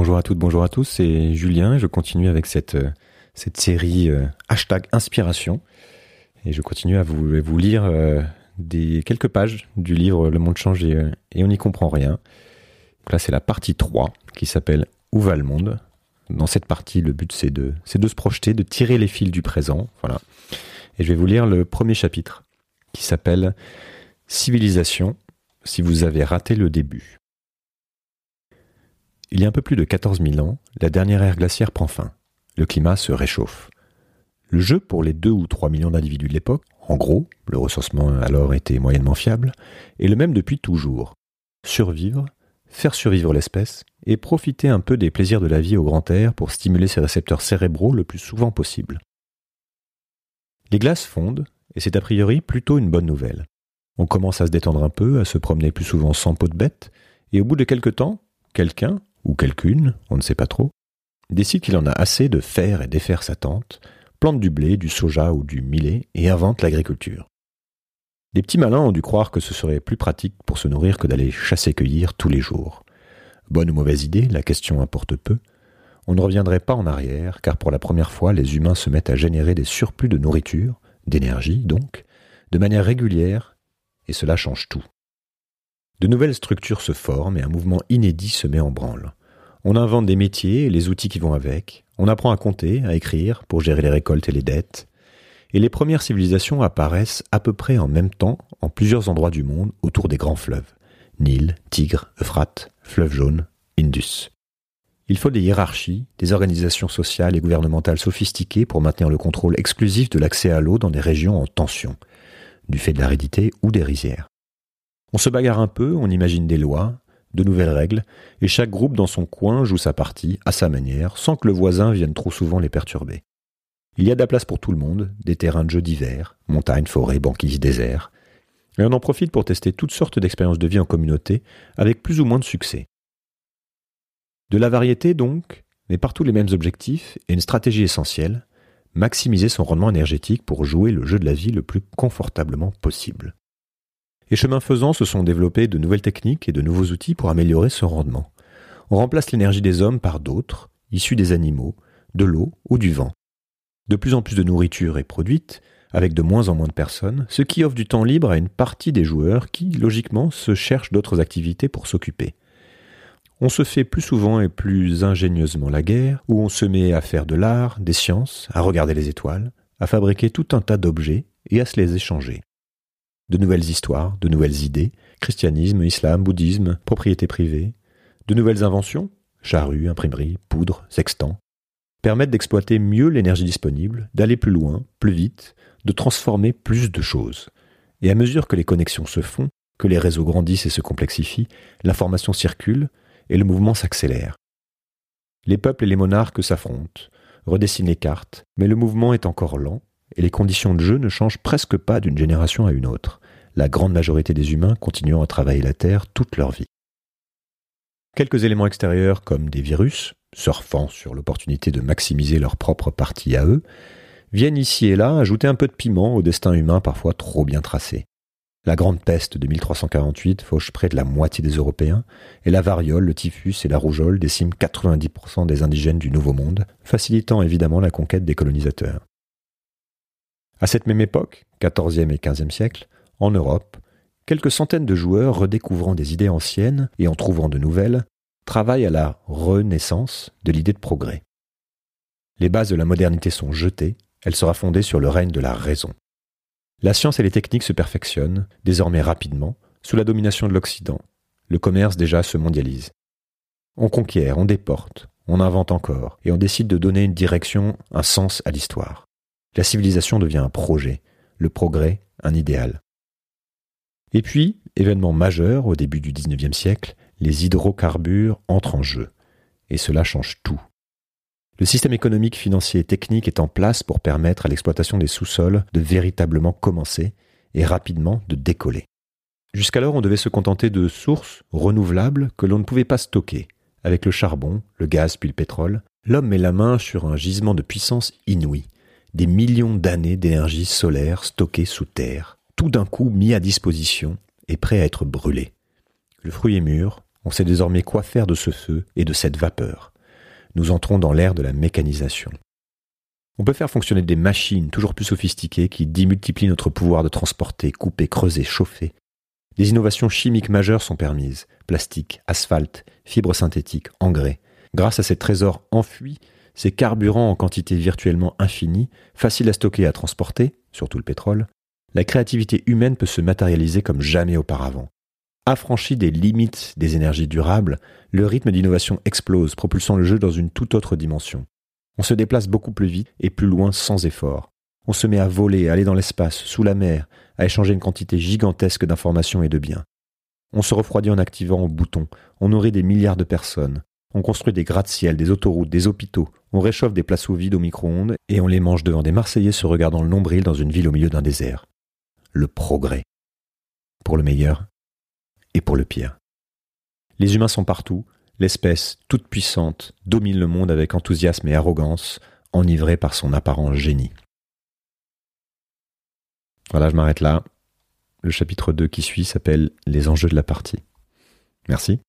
Bonjour à toutes, bonjour à tous, c'est Julien je continue avec cette, euh, cette série euh, hashtag inspiration. Et je continue à vous, vous lire euh, des quelques pages du livre Le monde change et, on n'y comprend rien. Donc là, c'est la partie 3 qui s'appelle Où va le monde? Dans cette partie, le but c'est de, c'est de se projeter, de tirer les fils du présent. Voilà. Et je vais vous lire le premier chapitre qui s'appelle Civilisation si vous avez raté le début. Il y a un peu plus de 14 000 ans, la dernière ère glaciaire prend fin. Le climat se réchauffe. Le jeu pour les 2 ou 3 millions d'individus de l'époque, en gros, le recensement alors était moyennement fiable, est le même depuis toujours. Survivre, faire survivre l'espèce et profiter un peu des plaisirs de la vie au grand air pour stimuler ses récepteurs cérébraux le plus souvent possible. Les glaces fondent, et c'est a priori plutôt une bonne nouvelle. On commence à se détendre un peu, à se promener plus souvent sans peau de bête, et au bout de quelque temps, quelqu'un, ou quelqu'une, on ne sait pas trop, décide qu'il en a assez de faire et défaire sa tente, plante du blé, du soja ou du millet et invente l'agriculture. Les petits malins ont dû croire que ce serait plus pratique pour se nourrir que d'aller chasser-cueillir tous les jours. Bonne ou mauvaise idée, la question importe peu. On ne reviendrait pas en arrière, car pour la première fois, les humains se mettent à générer des surplus de nourriture, d'énergie donc, de manière régulière, et cela change tout. De nouvelles structures se forment et un mouvement inédit se met en branle. On invente des métiers et les outils qui vont avec. On apprend à compter, à écrire pour gérer les récoltes et les dettes. Et les premières civilisations apparaissent à peu près en même temps en plusieurs endroits du monde autour des grands fleuves. Nil, Tigre, Euphrate, fleuve jaune, Indus. Il faut des hiérarchies, des organisations sociales et gouvernementales sophistiquées pour maintenir le contrôle exclusif de l'accès à l'eau dans des régions en tension, du fait de l'aridité ou des rizières. On se bagarre un peu, on imagine des lois, de nouvelles règles, et chaque groupe dans son coin joue sa partie, à sa manière, sans que le voisin vienne trop souvent les perturber. Il y a de la place pour tout le monde, des terrains de jeux divers, montagnes, forêts, banquises, déserts, et on en profite pour tester toutes sortes d'expériences de vie en communauté, avec plus ou moins de succès. De la variété donc, mais partout les mêmes objectifs et une stratégie essentielle, maximiser son rendement énergétique pour jouer le jeu de la vie le plus confortablement possible. Et chemin faisant, se sont développées de nouvelles techniques et de nouveaux outils pour améliorer ce rendement. On remplace l'énergie des hommes par d'autres, issus des animaux, de l'eau ou du vent. De plus en plus de nourriture est produite, avec de moins en moins de personnes, ce qui offre du temps libre à une partie des joueurs qui, logiquement, se cherchent d'autres activités pour s'occuper. On se fait plus souvent et plus ingénieusement la guerre, où on se met à faire de l'art, des sciences, à regarder les étoiles, à fabriquer tout un tas d'objets et à se les échanger de nouvelles histoires, de nouvelles idées, christianisme, islam, bouddhisme, propriété privée, de nouvelles inventions, charrues, imprimeries, poudre, sextant, permettent d'exploiter mieux l'énergie disponible, d'aller plus loin, plus vite, de transformer plus de choses. Et à mesure que les connexions se font, que les réseaux grandissent et se complexifient, l'information circule et le mouvement s'accélère. Les peuples et les monarques s'affrontent, redessinent les cartes, mais le mouvement est encore lent et les conditions de jeu ne changent presque pas d'une génération à une autre, la grande majorité des humains continuant à travailler la Terre toute leur vie. Quelques éléments extérieurs comme des virus, surfant sur l'opportunité de maximiser leur propre partie à eux, viennent ici et là ajouter un peu de piment au destin humain parfois trop bien tracé. La grande peste de 1348 fauche près de la moitié des Européens, et la variole, le typhus et la rougeole déciment 90% des indigènes du Nouveau Monde, facilitant évidemment la conquête des colonisateurs. À cette même époque, XIVe et XVe siècle, en Europe, quelques centaines de joueurs redécouvrant des idées anciennes et en trouvant de nouvelles, travaillent à la renaissance de l'idée de progrès. Les bases de la modernité sont jetées, elle sera fondée sur le règne de la raison. La science et les techniques se perfectionnent, désormais rapidement, sous la domination de l'Occident. Le commerce déjà se mondialise. On conquiert, on déporte, on invente encore, et on décide de donner une direction, un sens à l'histoire. La civilisation devient un projet, le progrès un idéal. Et puis, événement majeur au début du XIXe siècle, les hydrocarbures entrent en jeu. Et cela change tout. Le système économique, financier et technique est en place pour permettre à l'exploitation des sous-sols de véritablement commencer et rapidement de décoller. Jusqu'alors, on devait se contenter de sources renouvelables que l'on ne pouvait pas stocker. Avec le charbon, le gaz puis le pétrole, l'homme met la main sur un gisement de puissance inouïe des millions d'années d'énergie solaire stockée sous terre, tout d'un coup mis à disposition et prêt à être brûlé. Le fruit est mûr, On sait désormais quoi faire de ce feu et de cette vapeur. Nous entrons dans l'ère de la mécanisation. On peut faire fonctionner des machines toujours plus sophistiquées qui démultiplient notre pouvoir de transporter, couper, creuser, chauffer. Des innovations chimiques majeures sont permises. Plastique, asphalte, fibres synthétiques, engrais. Grâce à ces trésors enfuis, ces carburants en quantité virtuellement infinie, faciles à stocker et à transporter, surtout le pétrole, la créativité humaine peut se matérialiser comme jamais auparavant. Affranchi des limites des énergies durables, le rythme d'innovation explose, propulsant le jeu dans une toute autre dimension. On se déplace beaucoup plus vite et plus loin sans effort. On se met à voler, à aller dans l'espace, sous la mer, à échanger une quantité gigantesque d'informations et de biens. On se refroidit en activant au bouton, on nourrit des milliards de personnes, on construit des gratte-ciel, des autoroutes, des hôpitaux, on réchauffe des placeaux vides au micro-ondes et on les mange devant des Marseillais se regardant le nombril dans une ville au milieu d'un désert. Le progrès. Pour le meilleur et pour le pire. Les humains sont partout, l'espèce toute puissante domine le monde avec enthousiasme et arrogance, enivrée par son apparent génie. Voilà, je m'arrête là. Le chapitre 2 qui suit s'appelle Les enjeux de la partie. Merci.